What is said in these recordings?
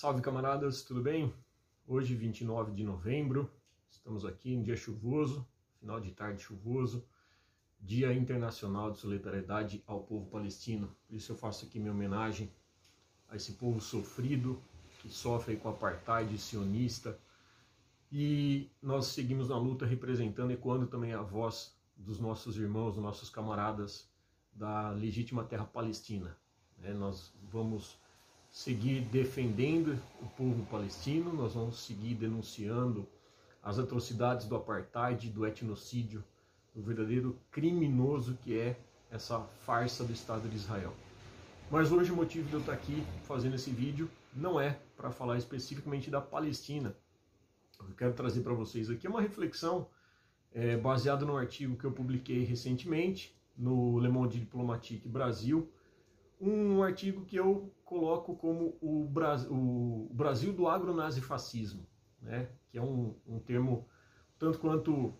Salve camaradas, tudo bem? Hoje, 29 de novembro, estamos aqui em dia chuvoso, final de tarde chuvoso, Dia Internacional de Solidariedade ao Povo Palestino. Por isso eu faço aqui minha homenagem a esse povo sofrido, que sofre com apartheid sionista. E nós seguimos na luta representando e ecoando também a voz dos nossos irmãos, dos nossos camaradas da legítima terra palestina. É, nós vamos seguir defendendo o povo palestino, nós vamos seguir denunciando as atrocidades do apartheid, do etnocídio, do verdadeiro criminoso que é essa farsa do Estado de Israel. Mas hoje o motivo de eu estar aqui fazendo esse vídeo não é para falar especificamente da Palestina. O que eu quero trazer para vocês aqui é uma reflexão é, baseada no artigo que eu publiquei recentemente no Le Monde Diplomatique Brasil, um artigo que eu coloco como o, Brasil, o Brasil do agronazifascismo, né? que é um, um termo tanto quanto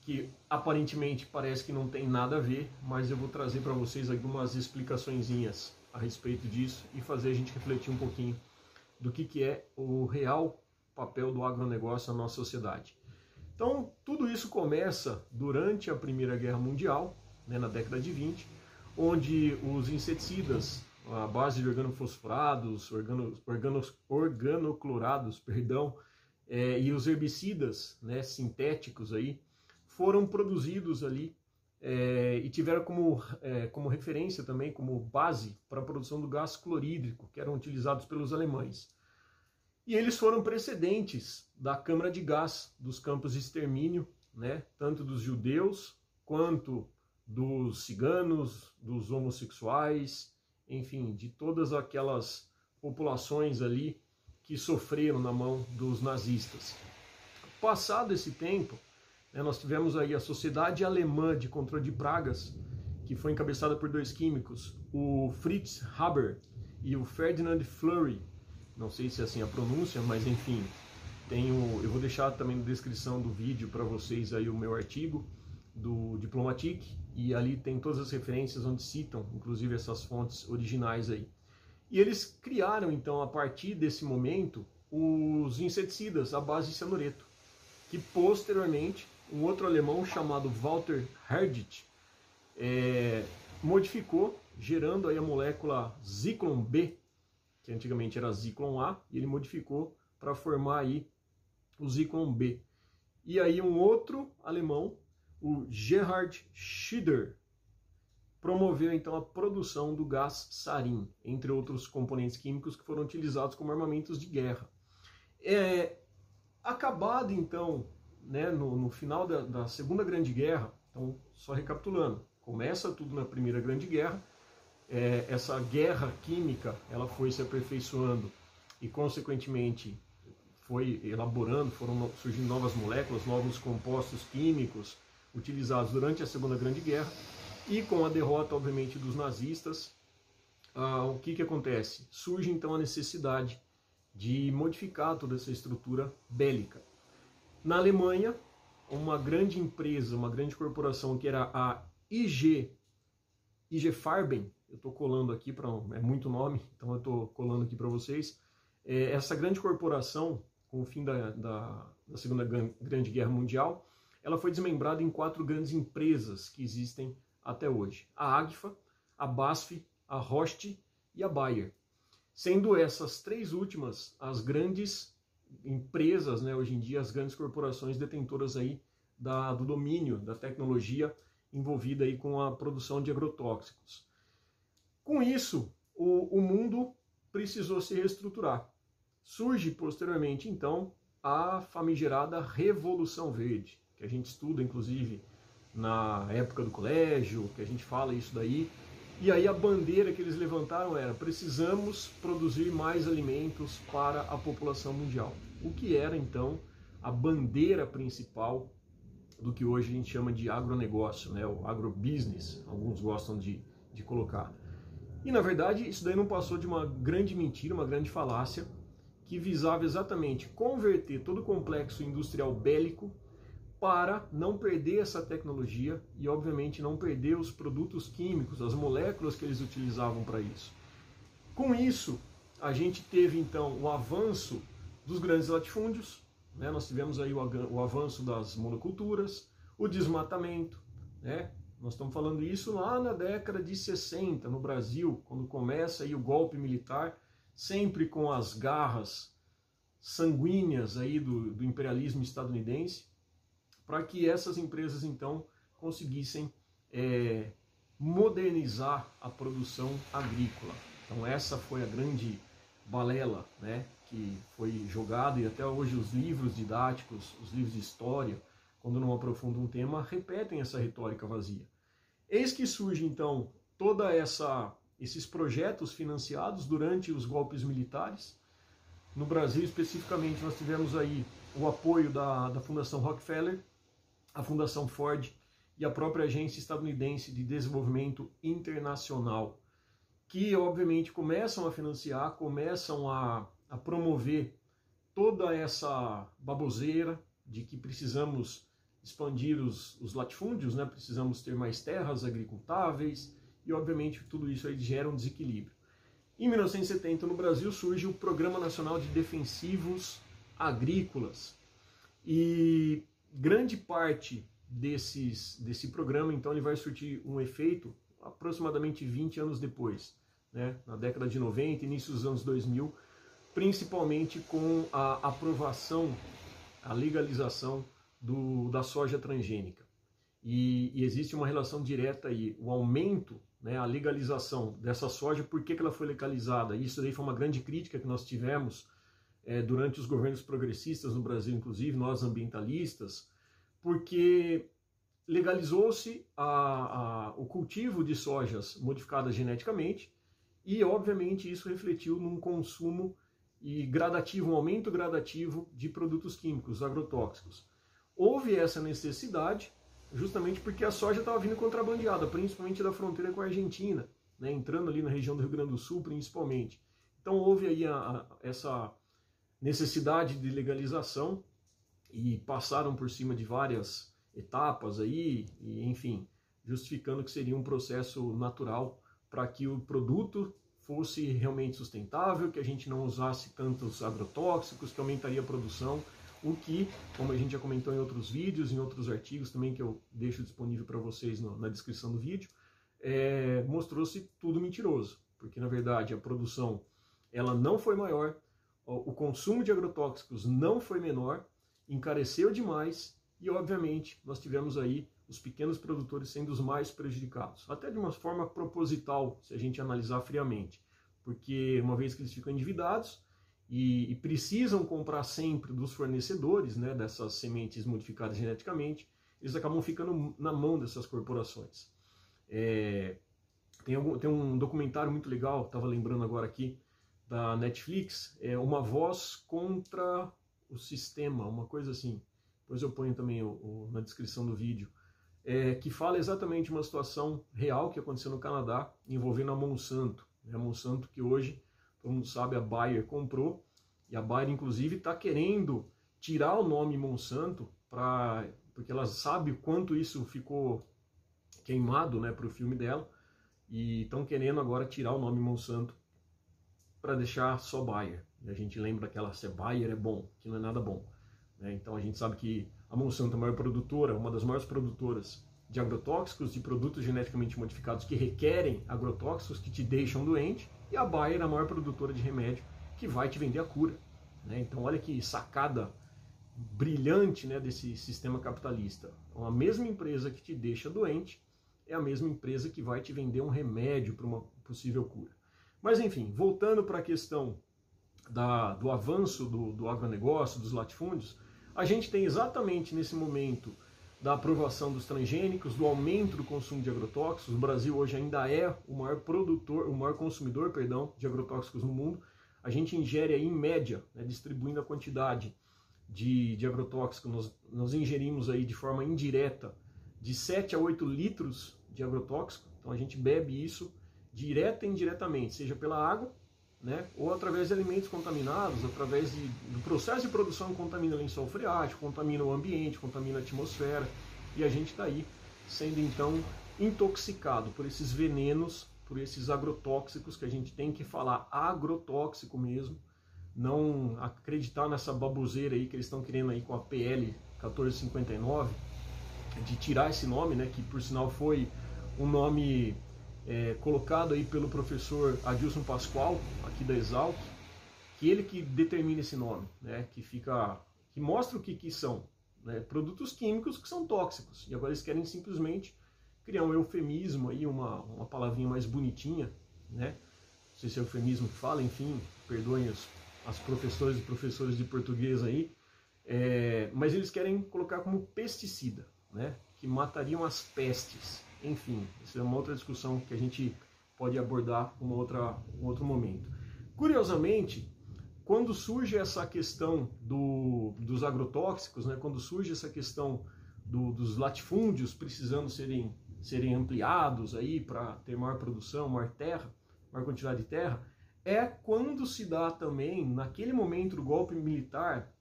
que aparentemente parece que não tem nada a ver, mas eu vou trazer para vocês algumas explicações a respeito disso e fazer a gente refletir um pouquinho do que, que é o real papel do agronegócio na nossa sociedade. Então, tudo isso começa durante a Primeira Guerra Mundial, né, na década de 20, onde os inseticidas, a base de organofosforados, organo, organos, organoclorados, perdão, é, e os herbicidas né, sintéticos aí, foram produzidos ali é, e tiveram como, é, como referência também, como base para a produção do gás clorídrico, que eram utilizados pelos alemães. E eles foram precedentes da câmara de gás dos campos de extermínio, né, tanto dos judeus quanto dos ciganos, dos homossexuais, enfim, de todas aquelas populações ali que sofreram na mão dos nazistas. Passado esse tempo, né, nós tivemos aí a Sociedade Alemã de Controle de Pragas, que foi encabeçada por dois químicos, o Fritz Haber e o Ferdinand Fleury. Não sei se é assim a pronúncia, mas enfim, tenho, eu vou deixar também na descrição do vídeo para vocês aí o meu artigo do Diplomatique e ali tem todas as referências onde citam, inclusive essas fontes originais aí. E eles criaram então a partir desse momento os inseticidas à base de cianureto, que posteriormente um outro alemão chamado Walter Herdit é, modificou, gerando aí a molécula Zyklon B, que antigamente era Zyklon A, e ele modificou para formar aí o Zyklon B. E aí um outro alemão o Gerhard Schieder promoveu então a produção do gás sarin, entre outros componentes químicos que foram utilizados como armamentos de guerra. É, acabado então, né, no, no final da, da, Segunda Grande Guerra, então só recapitulando, começa tudo na Primeira Grande Guerra, é, essa guerra química ela foi se aperfeiçoando e consequentemente foi elaborando, foram surgindo novas moléculas, novos compostos químicos, utilizados durante a Segunda Grande Guerra, e com a derrota, obviamente, dos nazistas, ah, o que, que acontece? Surge então a necessidade de modificar toda essa estrutura bélica. Na Alemanha, uma grande empresa, uma grande corporação que era a IG, IG Farben, eu estou colando aqui para é muito nome, então eu estou colando aqui para vocês. É, essa grande corporação, com o fim da, da, da Segunda Grande Guerra Mundial, ela foi desmembrada em quatro grandes empresas que existem até hoje: a Agfa, a BASF, a Rost e a Bayer. Sendo essas três últimas as grandes empresas, né, hoje em dia, as grandes corporações detentoras aí da, do domínio da tecnologia envolvida aí com a produção de agrotóxicos. Com isso, o, o mundo precisou se reestruturar. Surge posteriormente, então, a famigerada Revolução Verde, que a gente estuda, inclusive, na época do colégio, que a gente fala isso daí. E aí a bandeira que eles levantaram era: precisamos produzir mais alimentos para a população mundial. O que era então a bandeira principal do que hoje a gente chama de agronegócio, né? o agrobusiness, alguns gostam de, de colocar. E na verdade isso daí não passou de uma grande mentira, uma grande falácia, que visava exatamente converter todo o complexo industrial bélico para não perder essa tecnologia e, obviamente, não perder os produtos químicos, as moléculas que eles utilizavam para isso. Com isso, a gente teve então o avanço dos grandes latifúndios, né? nós tivemos aí o, avanço das monoculturas, o desmatamento, né? Nós estamos falando isso lá na década de 60 no Brasil, quando começa aí o golpe militar, sempre com as garras sanguíneas aí do, do imperialismo estadunidense, para que essas empresas então conseguissem é, modernizar a produção agrícola. Então essa foi a grande balela, né, que foi jogada e até hoje os livros didáticos, os livros de história, quando não aprofundam um tema, repetem essa retórica vazia. Eis que surge então toda essa esses projetos financiados durante os golpes militares. No Brasil especificamente nós tivemos aí o apoio da, da Fundação Rockefeller, a Fundação Ford e a própria Agência Estadunidense de Desenvolvimento Internacional, que obviamente começam a financiar, começam a, a promover toda essa baboseira de que precisamos expandir os, os latifúndios, né? precisamos ter mais terras agricultáveis e, obviamente, tudo isso aí gera um desequilíbrio. Em 1970, no Brasil, surge o Programa Nacional de Defensivos Agrícolas e grande parte desses, desse programa, então, ele vai surtir um efeito aproximadamente 20 anos depois, né? na década de 90, início dos anos 2000, principalmente com a aprovação, a legalização do, da soja transgênica. E, e, existe uma relação direta aí, o aumento, né, a legalização dessa soja, por que, que ela foi legalizada? Isso daí foi uma grande crítica que nós tivemos é, durante os governos progressistas no Brasil, inclusive, nós ambientalistas, porque legalizou-se o cultivo de sojas modificadas geneticamente e, obviamente, isso refletiu num consumo e gradativo, um aumento gradativo de produtos químicos, agrotóxicos houve essa necessidade justamente porque a soja estava vindo contrabandeada, principalmente da fronteira com a Argentina, né, entrando ali na região do Rio Grande do Sul principalmente. Então houve aí a, a, essa necessidade de legalização e passaram por cima de várias etapas aí, e, enfim, justificando que seria um processo natural para que o produto fosse realmente sustentável, que a gente não usasse tantos agrotóxicos, que aumentaria a produção o que, como a gente já comentou em outros vídeos, em outros artigos também que eu deixo disponível para vocês no, na descrição do vídeo, é, mostrou-se tudo mentiroso, porque na verdade a produção ela não foi maior, o consumo de agrotóxicos não foi menor, encareceu demais e obviamente nós tivemos aí os pequenos produtores sendo os mais prejudicados, até de uma forma proposital, se a gente analisar friamente, porque uma vez que eles ficam endividados, e, e, precisam comprar sempre dos fornecedores né, dessas sementes modificadas geneticamente, eles acabam ficando na mão dessas corporações. É, tem, algum, tem, um documentário muito legal, estava lembrando agora aqui, da Netflix, é Uma Voz contra o Sistema, uma coisa assim. Depois eu ponho também o, o, na descrição do vídeo. É, que fala exatamente uma situação real que aconteceu no Canadá, envolvendo a Monsanto. Né, a Monsanto que hoje todo mundo sabe, a Bayer comprou, e a Bayer, inclusive, está querendo tirar o nome Monsanto, pra, porque ela sabe o quanto isso ficou queimado né, para o filme dela, e estão querendo agora tirar o nome Monsanto para deixar só Bayer. A gente lembra que ela, se Bayer é bom, que não é nada bom. Né? Então a gente sabe que a Monsanto é a maior produtora, uma das maiores produtoras de agrotóxicos, de produtos geneticamente modificados que requerem agrotóxicos, que te deixam doente, e a Bayer é a maior produtora de remédio que vai te vender a cura. Né? Então, olha que sacada brilhante né, desse sistema capitalista. Então, a mesma empresa que te deixa doente é a mesma empresa que vai te vender um remédio para uma possível cura. Mas, enfim, voltando para a questão da, do avanço do, do agronegócio, dos latifúndios, a gente tem exatamente nesse momento da aprovação dos transgênicos, do aumento do consumo de agrotóxicos. O Brasil hoje ainda é o maior produtor, o maior consumidor, perdão, de agrotóxicos no mundo. A gente ingere aí, em média, né, distribuindo a quantidade de, de agrotóxico, nós, nós ingerimos aí de forma indireta de 7 a 8 litros de agrotóxico. Então a gente bebe isso direta e indiretamente, seja pela água, né, ou através de alimentos contaminados, através de, do processo de produção contamina lençol freático, contamina o ambiente, contamina a atmosfera, e a gente está aí sendo então intoxicado por esses venenos por esses agrotóxicos que a gente tem que falar agrotóxico mesmo, não acreditar nessa baboseira aí que eles estão querendo aí com a PL 1459 de tirar esse nome, né, que por sinal foi um nome é, colocado aí pelo professor Adilson Pascoal, aqui da Exalc, que ele que determina esse nome, né, que fica, que mostra o que, que são, né, produtos químicos que são tóxicos, e agora eles querem simplesmente criar um eufemismo aí, uma, uma palavrinha mais bonitinha, né, não sei se é eufemismo que fala, enfim, perdoem os, as professores e professores de português aí, é, mas eles querem colocar como pesticida, né, que matariam as pestes. Enfim, isso é uma outra discussão que a gente pode abordar em outra, um outro momento. Curiosamente, quando surge essa questão do, dos agrotóxicos, né, quando surge essa questão do, dos latifúndios precisando serem, serem ampliados aí para ter maior produção, maior terra, maior quantidade de terra, é quando se dá também, naquele momento do golpe militar,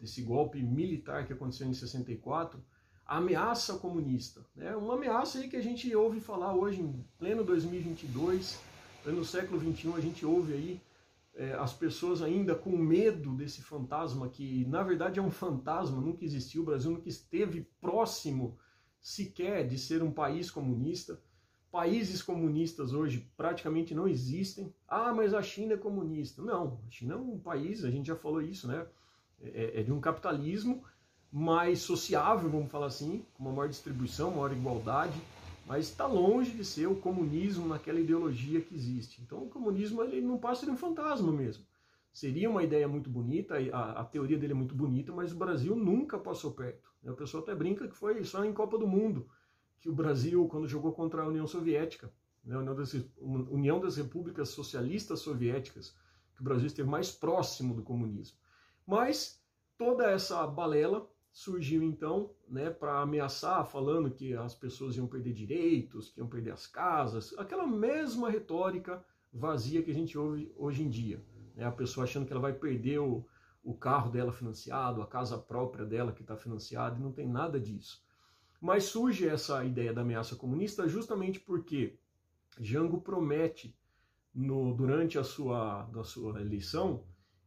desse golpe militar que aconteceu em 64, ameaça comunista. Né? Uma ameaça aí que a gente ouve falar hoje, em pleno 2022, pleno século 21, a gente ouve aí é, as pessoas ainda com medo desse fantasma, que na verdade é um fantasma, nunca existiu, o Brasil nunca esteve próximo sequer de ser um país comunista. Países comunistas hoje praticamente não existem. Ah, mas a China é comunista. Não, a China é um país, a gente já falou isso, né? É, é de um capitalismo mais sociável, vamos falar assim, com uma maior distribuição, maior igualdade, mas está longe de ser o comunismo naquela ideologia que existe. Então o comunismo ele não passa de um fantasma mesmo. Seria uma ideia muito bonita, a, a teoria dele é muito bonita, mas o Brasil nunca passou perto. Né? O pessoal até brinca que foi só em Copa do Mundo que o Brasil, quando jogou contra a União Soviética, né? a União das, União das Repúblicas Socialistas Soviéticas, que o Brasil esteve mais próximo do comunismo. Mas toda essa balela surgiu então né, para ameaçar, falando que as pessoas iam perder direitos, que iam perder as casas, aquela mesma retórica vazia que a gente ouve hoje em dia. Né, a pessoa achando que ela vai perder o, o carro dela financiado, a casa própria dela que está financiada, e não tem nada disso. Mas surge essa ideia da ameaça comunista justamente porque Jango promete no, durante a sua, a sua eleição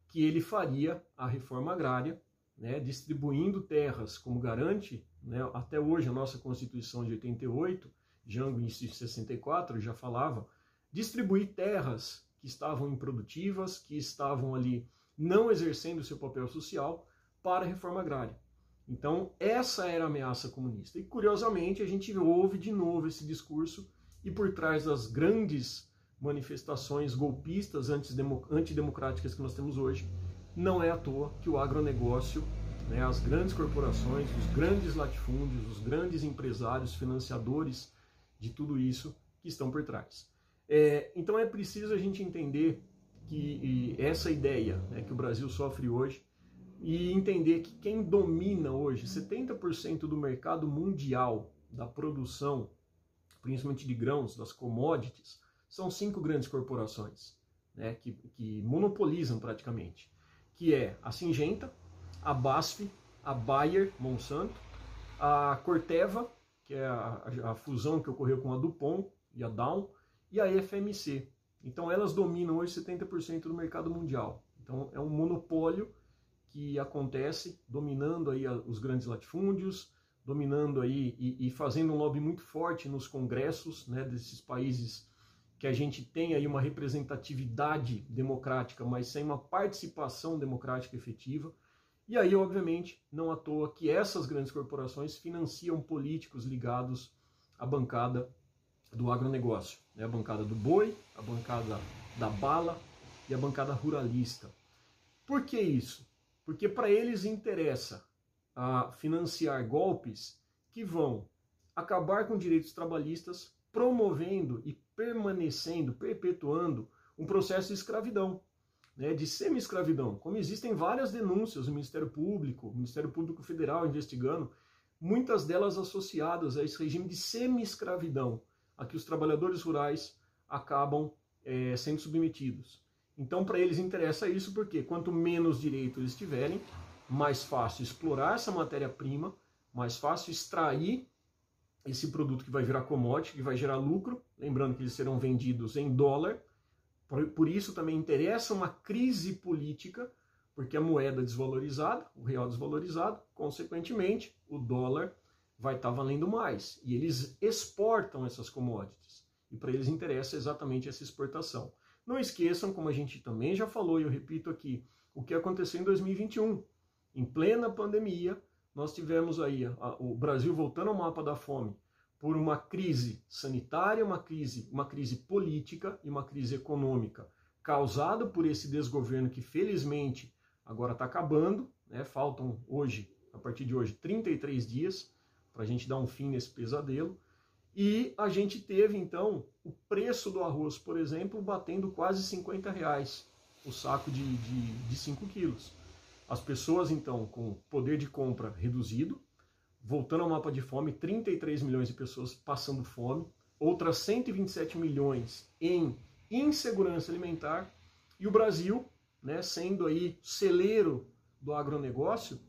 que ele faria a reforma agrária né, distribuindo terras, como garante né, até hoje a nossa Constituição de 88, Jango em 64 já falava, distribuir terras que estavam improdutivas, que estavam ali não exercendo seu papel social para a reforma agrária. Então, essa era a ameaça comunista. E, curiosamente, a gente ouve de novo esse discurso e por trás das grandes manifestações golpistas antidemocráticas que nós temos hoje, não é à toa que o agronegócio, né, as grandes corporações, os grandes latifúndios, os grandes empresários, financiadores de tudo isso que estão por trás. É, então é preciso a gente entender que essa ideia né, que o Brasil sofre hoje e entender que quem domina hoje 70% do mercado mundial da produção, principalmente de grãos, das commodities, são cinco grandes corporações né, que, que monopolizam praticamente que é a Singenta, a BASF, a Bayer, Monsanto, a Corteva, que é a, a, fusão que ocorreu com a Dupont e a Dow, e a FMC. Então elas dominam hoje 70% do mercado mundial. Então é um monopólio que acontece dominando aí os grandes latifúndios, dominando aí e, e fazendo um lobby muito forte nos congressos né, desses países que a gente tem aí uma representatividade democrática, mas sem uma participação democrática efetiva. E aí, obviamente, não à toa que essas grandes corporações financiam políticos ligados à bancada do agronegócio, né? a bancada do boi, a bancada da bala e a bancada ruralista. Por que isso? Porque para eles interessa a financiar golpes que vão acabar com direitos trabalhistas, promovendo e permanecendo, perpetuando um processo de escravidão, né, de semi-escravidão. Como existem várias denúncias no Ministério Público, Ministério Público Federal investigando, muitas delas associadas a esse regime de semi-escravidão, a que os trabalhadores rurais acabam é, sendo submetidos. Então, para eles interessa isso porque quanto menos direitos eles tiverem, mais fácil explorar essa matéria-prima, mais fácil extrair esse produto que vai virar commodity, que vai gerar lucro, lembrando que eles serão vendidos em dólar, por, isso também interessa uma crise política, porque a moeda desvalorizada, o real desvalorizado, consequentemente, o dólar vai estar tá valendo mais. E eles exportam essas commodities. E para eles interessa exatamente essa exportação. Não esqueçam, como a gente também já falou, e eu repito aqui, o que aconteceu em 2021. Em plena pandemia, nós tivemos aí a, o Brasil voltando ao mapa da fome por uma crise sanitária, uma crise, uma crise política e uma crise econômica, causada por esse desgoverno que felizmente agora está acabando, né? faltam hoje, a partir de hoje, 33 dias para a gente dar um fim nesse pesadelo. E a gente teve então o preço do arroz, por exemplo, batendo quase 50 reais o saco de, de, de 5 quilos. As pessoas então com poder de compra reduzido, voltando ao mapa de fome, 33 milhões de pessoas passando fome, outras 127 milhões em insegurança alimentar, e o Brasil, né, sendo aí celeiro do agronegócio,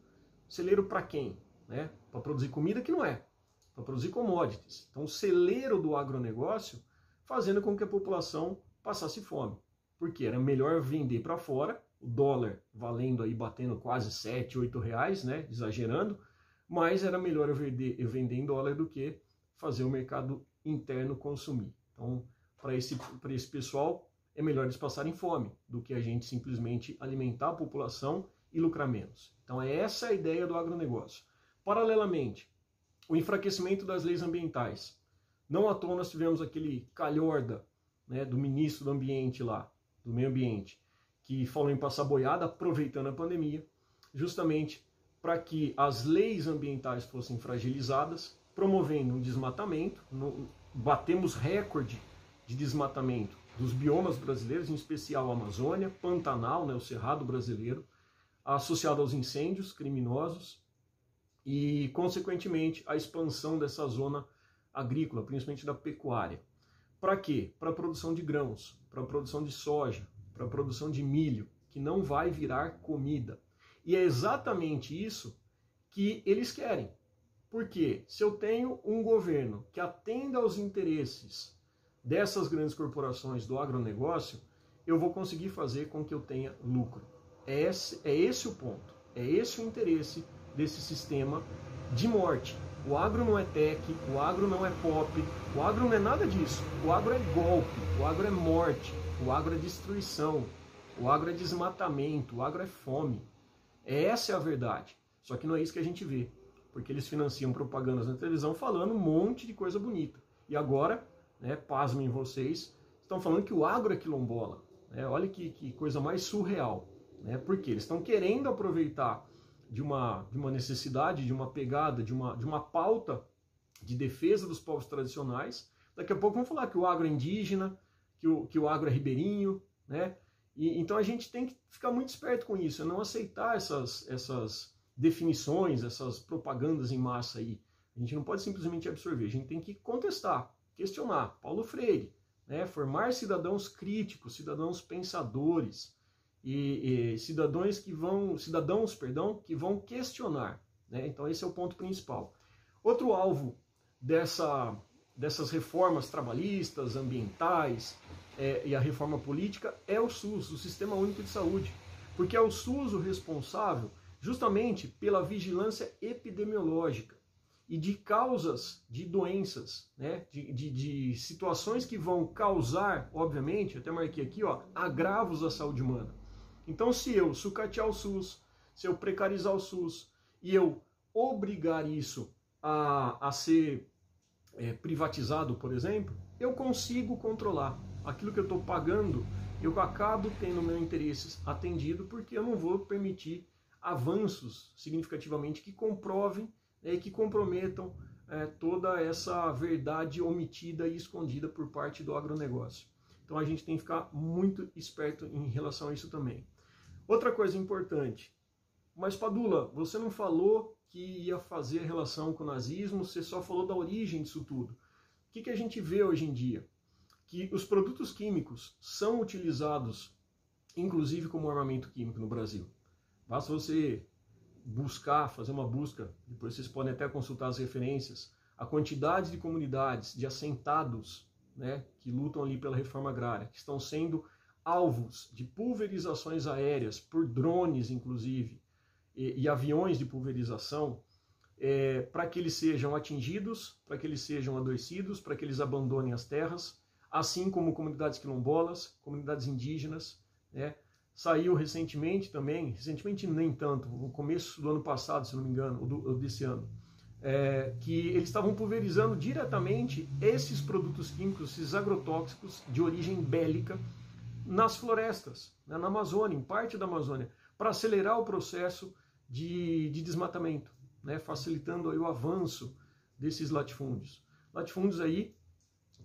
celeiro para quem? Né? Para produzir comida que não é, para produzir commodities. Então, celeiro do agronegócio, fazendo com que a população passasse fome. Porque era melhor vender para fora, o dólar valendo aí, batendo quase 7, 8 reais, né? Exagerando, mas era melhor eu vender, eu vender em dólar do que fazer o mercado interno consumir. Então, para esse, esse pessoal, é melhor eles passarem fome do que a gente simplesmente alimentar a população e lucrar menos. Então, é essa a ideia do agronegócio. Paralelamente, o enfraquecimento das leis ambientais. Não à toa nós tivemos aquele calhorda né, do ministro do Ambiente lá, do Meio Ambiente, que falou em passar boiada, aproveitando a pandemia, justamente para que as leis ambientais fossem fragilizadas, promovendo um desmatamento. No, batemos recorde de desmatamento dos biomas brasileiros, em especial a Amazônia, Pantanal, né, o Cerrado brasileiro, associado aos incêndios criminosos e, consequentemente, a expansão dessa zona agrícola, principalmente da pecuária. Para quê? Para a produção de grãos, para a produção de soja, para a produção de milho, que não vai virar comida. E é exatamente isso que eles querem. Porque se eu tenho um governo que atenda aos interesses dessas grandes corporações do agronegócio, eu vou conseguir fazer com que eu tenha lucro. É esse, é esse o ponto. É esse o interesse desse sistema de morte. O agro não é tech, o agro não é pop, o agro não é nada disso. O agro é golpe, o agro é morte, o agro é destruição, o agro é desmatamento, o agro é fome. Essa é a verdade. Só que não é isso que a gente vê, porque eles financiam propagandas na televisão falando um monte de coisa bonita. E agora, né, pasmem vocês, estão falando que o agro é quilombola. Né? Olha que, que coisa mais surreal. Né? Porque eles estão querendo aproveitar de uma, de uma necessidade, de uma pegada, de uma, de uma pauta de defesa dos povos tradicionais. Daqui a pouco vamos falar que o agro é indígena, que o, que o agro é ribeirinho, né? E, então a gente tem que ficar muito esperto com isso, é não aceitar essas, essas definições, essas propagandas em massa aí. A gente não pode simplesmente absorver, a gente tem que contestar, questionar. Paulo Freire, né? formar cidadãos críticos, cidadãos pensadores e, e cidadãos que vão, cidadãos, perdão, que vão questionar. Né? Então esse é o ponto principal. Outro alvo dessa, dessas reformas trabalhistas, ambientais, é, e a reforma política é o SUS, o Sistema Único de Saúde, porque é o SUS o responsável justamente pela vigilância epidemiológica e de causas de doenças, né? de, de, de situações que vão causar, obviamente, até marquei aqui, ó, agravos à saúde humana. Então, se eu sucatear o SUS, se eu precarizar o SUS e eu obrigar isso a, a ser é, privatizado, por exemplo, eu consigo controlar aquilo que eu estou pagando, eu acabo tendo meu interesse atendido porque eu não vou permitir avanços significativamente que comprovem né, e que comprometam é, toda essa verdade omitida e escondida por parte do agronegócio. Então a gente tem que ficar muito esperto em relação a isso também. Outra coisa importante, mas Padula, você não falou que ia fazer relação com o nazismo, você só falou da origem disso tudo. O que, que a gente vê hoje em dia? que os produtos químicos são utilizados, inclusive como armamento químico no Brasil. Basta você buscar, fazer uma busca, depois vocês podem até consultar as referências. a quantidade de comunidades, de assentados, né, que lutam ali pela reforma agrária, que estão sendo alvos de pulverizações aéreas por drones, inclusive, e, e aviões de pulverização, é, para que eles sejam atingidos, para que eles sejam adoecidos, para que eles abandonem as terras, assim como comunidades quilombolas, comunidades indígenas. Né? Saiu recentemente também, recentemente nem tanto, no começo do ano passado, se não me engano, ou, desse ano, é, que eles estavam pulverizando diretamente esses produtos químicos, esses agrotóxicos de origem bélica, nas florestas, né, na Amazônia, em parte da Amazônia, para acelerar o processo de, de desmatamento, né, facilitando aí o avanço desses latifúndios. Latifúndios aí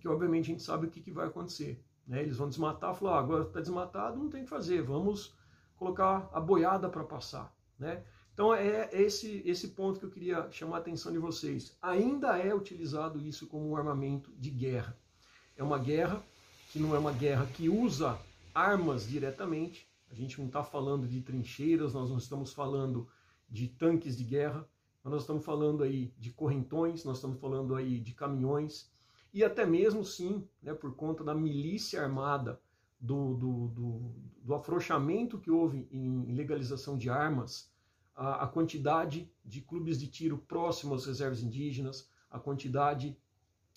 que obviamente a gente sabe o que, que vai acontecer. Né? Eles vão desmatar, falar, ah, agora está desmatado, não tem o que fazer, vamos colocar a boiada para passar. Né? Então é esse, esse ponto que eu queria chamar a atenção de vocês. Ainda é utilizado isso como um armamento de guerra. É uma guerra que não é uma guerra que usa armas diretamente. A gente não está falando de trincheiras, nós não estamos falando de tanques de guerra, nós estamos falando aí de correntões, nós estamos falando aí de caminhões e até mesmo sim, né, por conta da milícia armada, do, do, do, do afrouxamento que houve em legalização de armas, a, a quantidade de clubes de tiro próximos às reservas indígenas, a quantidade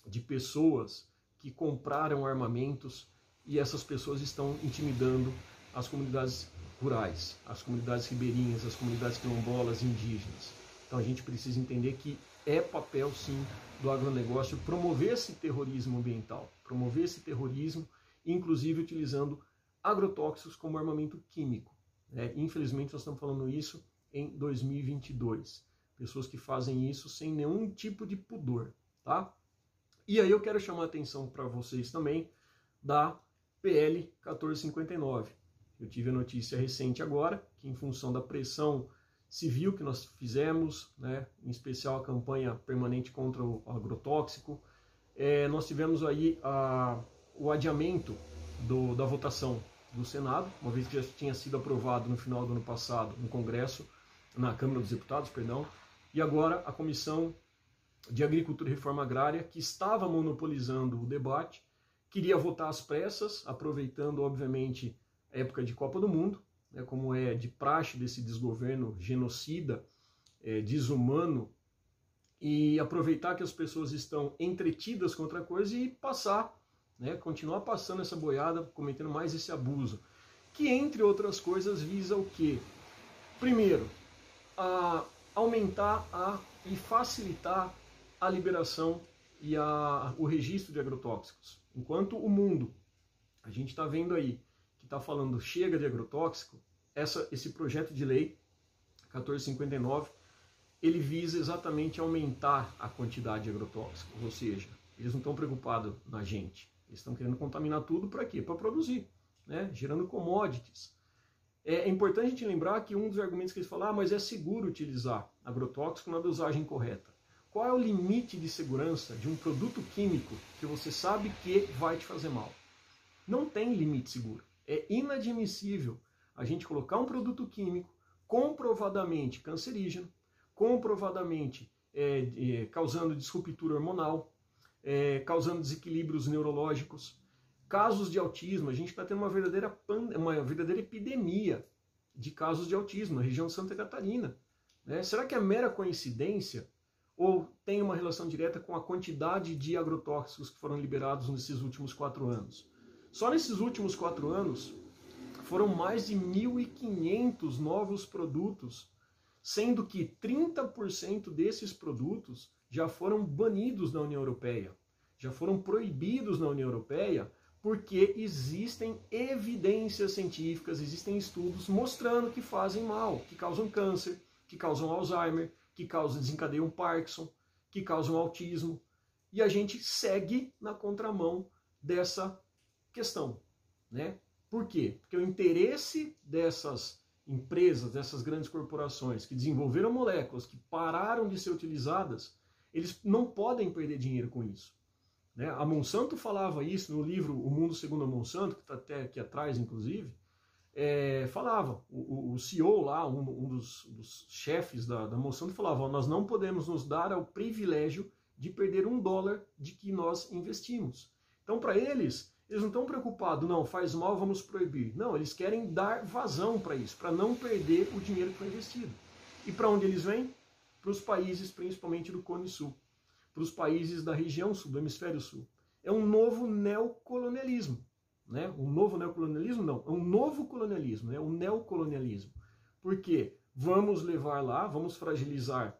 de pessoas que compraram armamentos e essas pessoas estão intimidando as comunidades rurais, as comunidades ribeirinhas, as comunidades quilombolas, indígenas. Então a gente precisa entender que é papel sim do agronegócio promover esse terrorismo ambiental, promover esse terrorismo, inclusive utilizando agrotóxicos como armamento químico. Né? Infelizmente nós estamos falando isso em 2022. Pessoas que fazem isso sem nenhum tipo de pudor, tá? E aí eu quero chamar a atenção para vocês também da PL 1459. Eu tive a notícia recente agora que, em função da pressão civil que nós fizemos, né, em especial a campanha permanente contra o agrotóxico, é, nós tivemos aí a, o adiamento do, da votação do Senado, uma vez que já tinha sido aprovado no final do ano passado no Congresso, na Câmara dos Deputados, perdão, e agora a Comissão de Agricultura e Reforma Agrária, que estava monopolizando o debate, queria votar às pressas, aproveitando, obviamente, época de Copa do Mundo, né, como é de praxe desse desgoverno genocida, é, desumano, e aproveitar que as pessoas estão entretidas com outra coisa e passar, né, continuar passando essa boiada, cometendo mais esse abuso. Que, entre outras coisas, visa o quê? Primeiro, a aumentar a, e facilitar a liberação e a, o registro de agrotóxicos. Enquanto o mundo, a gente está vendo aí está falando chega de agrotóxico, essa, esse projeto de lei 1459 ele visa exatamente aumentar a quantidade de agrotóxicos, ou seja, eles não estão preocupados na gente, eles estão querendo contaminar tudo para quê? Para produzir, né? gerando commodities. É importante a gente lembrar que um dos argumentos que eles falam, ah, mas é seguro utilizar agrotóxico na dosagem correta. Qual é o limite de segurança de um produto químico que você sabe que vai te fazer mal? Não tem limite seguro. É inadmissível a gente colocar um produto químico comprovadamente cancerígeno, comprovadamente é, é, causando disruptura hormonal, é, causando desequilíbrios neurológicos, casos de autismo. A gente está tendo uma verdadeira, uma verdadeira epidemia de casos de autismo na região de Santa Catarina. Né? Será que é mera coincidência ou tem uma relação direta com a quantidade de agrotóxicos que foram liberados nesses últimos quatro anos? Só nesses últimos quatro anos, foram mais de 1.500 novos produtos, sendo que 30% desses produtos já foram banidos na União Europeia, já foram proibidos na União Europeia, porque existem evidências científicas, existem estudos mostrando que fazem mal, que causam câncer, que causam Alzheimer, que causam desencadeiam Parkinson, que causam autismo, e a gente segue na contramão dessa questão, né? Por quê? Porque o interesse dessas empresas, dessas grandes corporações que desenvolveram moléculas que pararam de ser utilizadas, eles não podem perder dinheiro com isso. Né? A Monsanto falava isso no livro O Mundo Segundo a Monsanto, que está até aqui atrás, inclusive, é, falava, o, o, CEO lá, um, um dos, dos, chefes da, da Monsanto falava, nós não podemos nos dar ao privilégio de perder um dólar de que nós investimos. Então, para eles, eles não estão preocupados, não, faz mal, vamos proibir. Não, eles querem dar vazão para isso, para não perder o dinheiro que foi investido. E para onde eles vêm? Para os países, principalmente do Cone Sul, para os países da região sul, do hemisfério sul. É um novo neocolonialismo. Né? Um novo neocolonialismo? Não, é um novo colonialismo, é né? um neocolonialismo. Por quê? Vamos levar lá, vamos fragilizar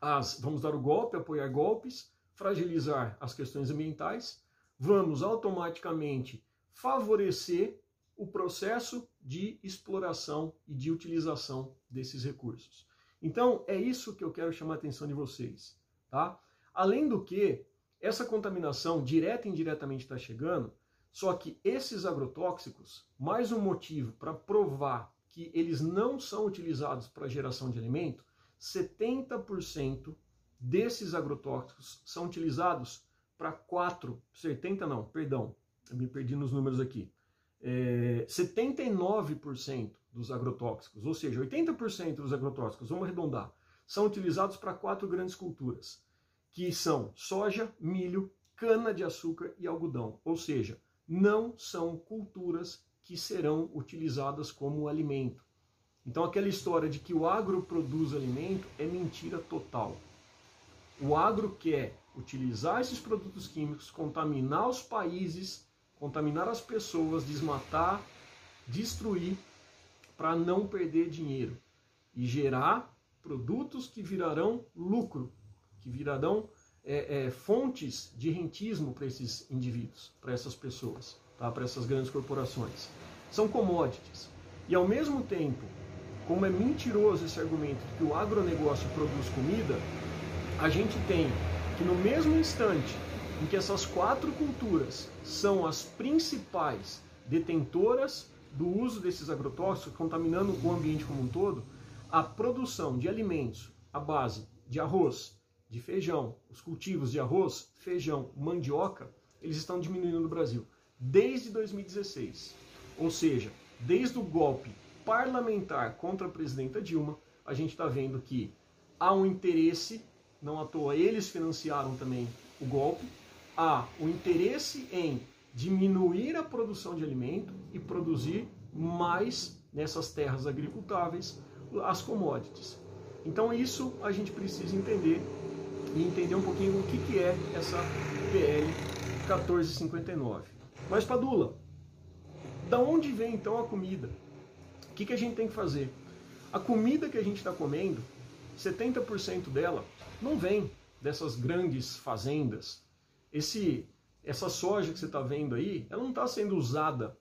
as. Vamos dar o golpe, apoiar golpes, fragilizar as questões ambientais, vamos automaticamente favorecer o processo de exploração e de utilização desses recursos. Então, é isso que eu quero chamar a atenção de vocês, tá? Além do que, essa contaminação direta e indiretamente está chegando, só que esses agrotóxicos, mais um motivo para provar que eles não são utilizados para geração de alimento, 70% desses agrotóxicos são utilizados para 4, 70 não, perdão, me perdi nos números aqui. É, 79% dos agrotóxicos, ou seja, 80% dos agrotóxicos, vamos arredondar, são utilizados para quatro grandes culturas, que são soja, milho, cana-de-açúcar e algodão. Ou seja, não são culturas que serão utilizadas como alimento. Então, aquela história de que o agro produz alimento é mentira total. O agro quer utilizar esses produtos químicos, contaminar os países, contaminar as pessoas, desmatar, destruir, para não perder dinheiro e gerar produtos que virarão lucro, que virarão é, é, fontes de rentismo para esses indivíduos, para essas pessoas, tá? para essas grandes corporações. São commodities. E ao mesmo tempo, como é mentiroso esse argumento de que o agronegócio produz comida, a gente tem que no mesmo instante em que essas quatro culturas são as principais detentoras do uso desses agrotóxicos, contaminando o ambiente como um todo, a produção de alimentos à base de arroz, de feijão, os cultivos de arroz, feijão, mandioca, eles estão diminuindo no Brasil desde 2016. Ou seja, desde o golpe parlamentar contra a presidenta Dilma, a gente está vendo que há um interesse não à toa eles financiaram também o golpe, há o interesse em diminuir a produção de alimento e produzir mais nessas terras agricultáveis as commodities. Então isso a gente precisa entender e entender um pouquinho o que, que é essa PL 1459. Mas Padula, da onde vem então a comida? O que, que a gente tem que fazer? A comida que a gente está comendo, 70% dela não vem dessas grandes fazendas. Esse, essa soja que você está vendo aí, ela não está sendo usada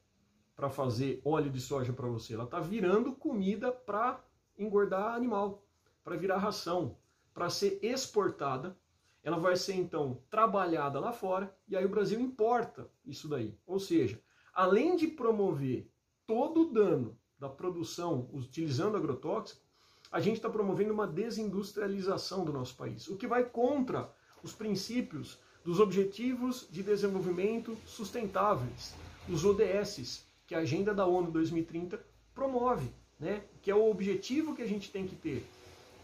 para fazer óleo de soja para você. Ela está virando comida para engordar animal, para virar ração, para ser exportada. Ela vai ser então trabalhada lá fora e aí o Brasil importa isso daí. Ou seja, além de promover todo o dano da produção utilizando agrotóxico, a gente está promovendo uma desindustrialização do nosso país, o que vai contra os princípios dos Objetivos de Desenvolvimento Sustentáveis, os ODS, que a Agenda da ONU 2030 promove, né? que é o objetivo que a gente tem que ter,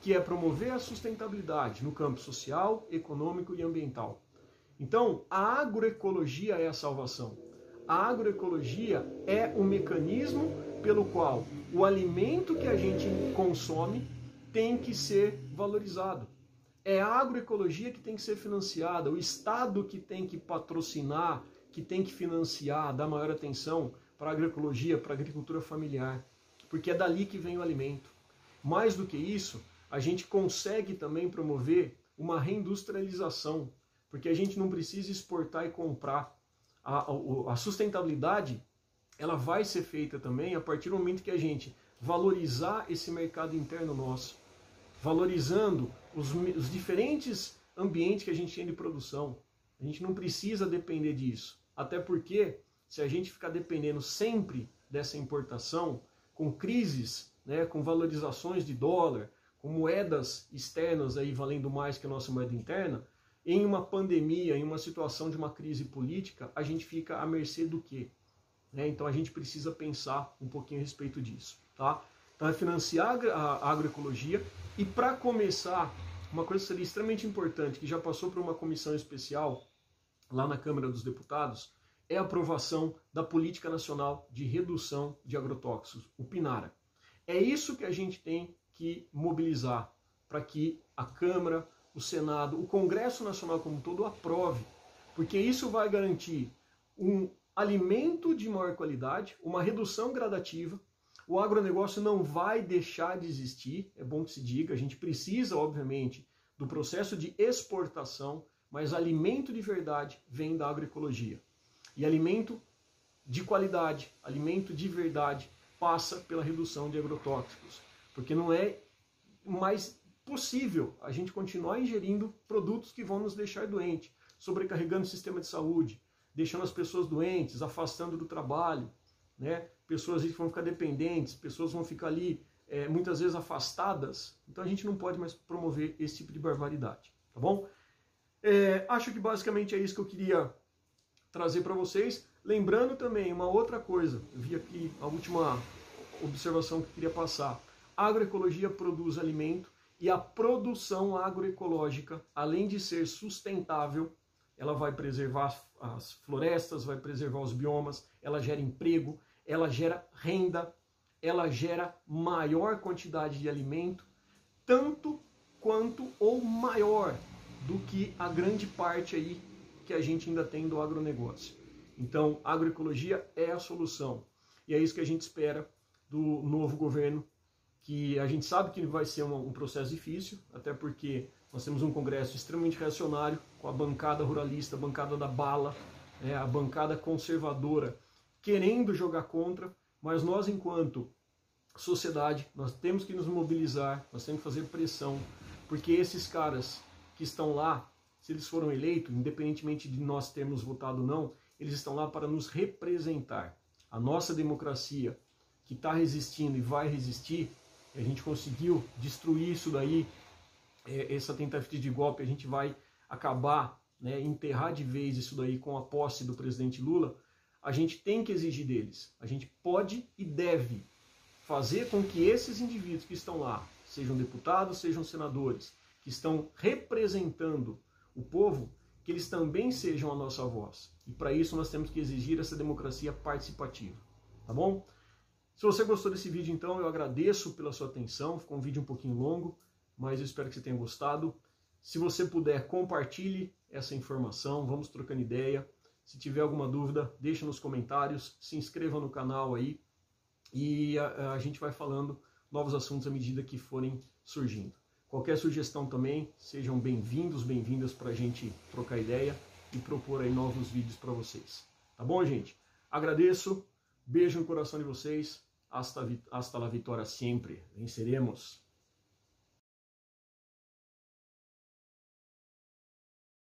que é promover a sustentabilidade no campo social, econômico e ambiental. Então, a agroecologia é a salvação. A agroecologia é o mecanismo pelo qual o alimento que a gente consome tem que ser valorizado. É a agroecologia que tem que ser financiada, o Estado que tem que patrocinar, que tem que financiar, dar maior atenção para a agroecologia, para a agricultura familiar, porque é dali que vem o alimento. Mais do que isso, a gente consegue também promover uma reindustrialização, porque a gente não precisa exportar e comprar. A, a, a sustentabilidade ela vai ser feita também a partir do momento que a gente valorizar esse mercado interno nosso, valorizando os, os diferentes ambientes que a gente tem de produção. A gente não precisa depender disso. Até porque, se a gente ficar dependendo sempre dessa importação, com crises, né, com valorizações de dólar, com moedas externas aí valendo mais que a nossa moeda interna, em uma pandemia, em uma situação de uma crise política, a gente fica à mercê do quê? Né? Então a gente precisa pensar um pouquinho a respeito disso. Tá? Então é financiar a agroecologia e para começar uma coisa que seria extremamente importante, que já passou por uma comissão especial lá na Câmara dos Deputados, é a aprovação da Política Nacional de Redução de Agrotóxicos, o PINARA. É isso que a gente tem que mobilizar para que a Câmara, o Senado, o Congresso Nacional como um todo aprove, porque isso vai garantir um alimento de maior qualidade, uma redução gradativa. O agronegócio não vai deixar de existir, é bom que se diga, a gente precisa, obviamente, do processo de exportação, mas alimento de verdade vem da agroecologia. E alimento de qualidade, alimento de verdade, passa pela redução de agrotóxicos, porque não é mais possível a gente continuar ingerindo produtos que vão nos deixar doentes, sobrecarregando o sistema de saúde, deixando as pessoas doentes, afastando do trabalho, né? pessoas que vão ficar dependentes, pessoas vão ficar ali é, muitas vezes afastadas. Então a gente não pode mais promover esse tipo de barbaridade, tá bom? É, acho que basicamente é isso que eu queria trazer para vocês. Lembrando também uma outra coisa, eu vi aqui a última observação que eu queria passar. A agroecologia produz alimento e a produção agroecológica, além de ser sustentável, ela vai preservar as florestas, vai preservar os biomas, ela gera emprego, ela gera renda, ela gera maior quantidade de alimento, tanto quanto ou maior do que a grande parte aí que a gente ainda tem do agronegócio. Então, agroecologia é a solução. E é isso que a gente espera do novo governo, que a gente sabe que vai ser um, um processo difícil, até porque nós temos um Congresso extremamente reacionário, com a bancada ruralista, a bancada da bala, é, a bancada conservadora, querendo jogar contra, mas nós, enquanto sociedade, nós temos que nos mobilizar, nós temos que fazer pressão, porque esses caras que estão lá, se eles foram eleitos, independentemente de nós termos votado ou não, eles estão lá para nos representar. A nossa democracia, que está resistindo e vai resistir, a gente conseguiu destruir isso daí, essa tentativa de golpe, a gente vai acabar, né, enterrar de vez isso daí com a posse do presidente Lula, a gente tem que exigir deles. A gente pode e deve fazer com que esses indivíduos que estão lá, sejam deputados, sejam senadores, que estão representando o povo, que eles também sejam a nossa voz. E para isso nós temos que exigir essa democracia participativa. Tá bom? Se você gostou desse vídeo, então, eu agradeço pela sua atenção. Ficou um vídeo um pouquinho longo, mas eu espero que você tenha gostado. Se você puder, compartilhe essa informação, vamos trocando ideia. Se tiver alguma dúvida, deixe nos comentários, se inscreva no canal aí e a, a gente vai falando novos assuntos à medida que forem surgindo. Qualquer sugestão também, sejam bem-vindos, bem-vindas para a gente trocar ideia e propor aí novos vídeos para vocês. Tá bom, gente? Agradeço, beijo no coração de vocês, hasta, hasta la vitória sempre, venceremos!